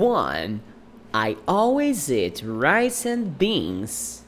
1. I always eat rice and beans.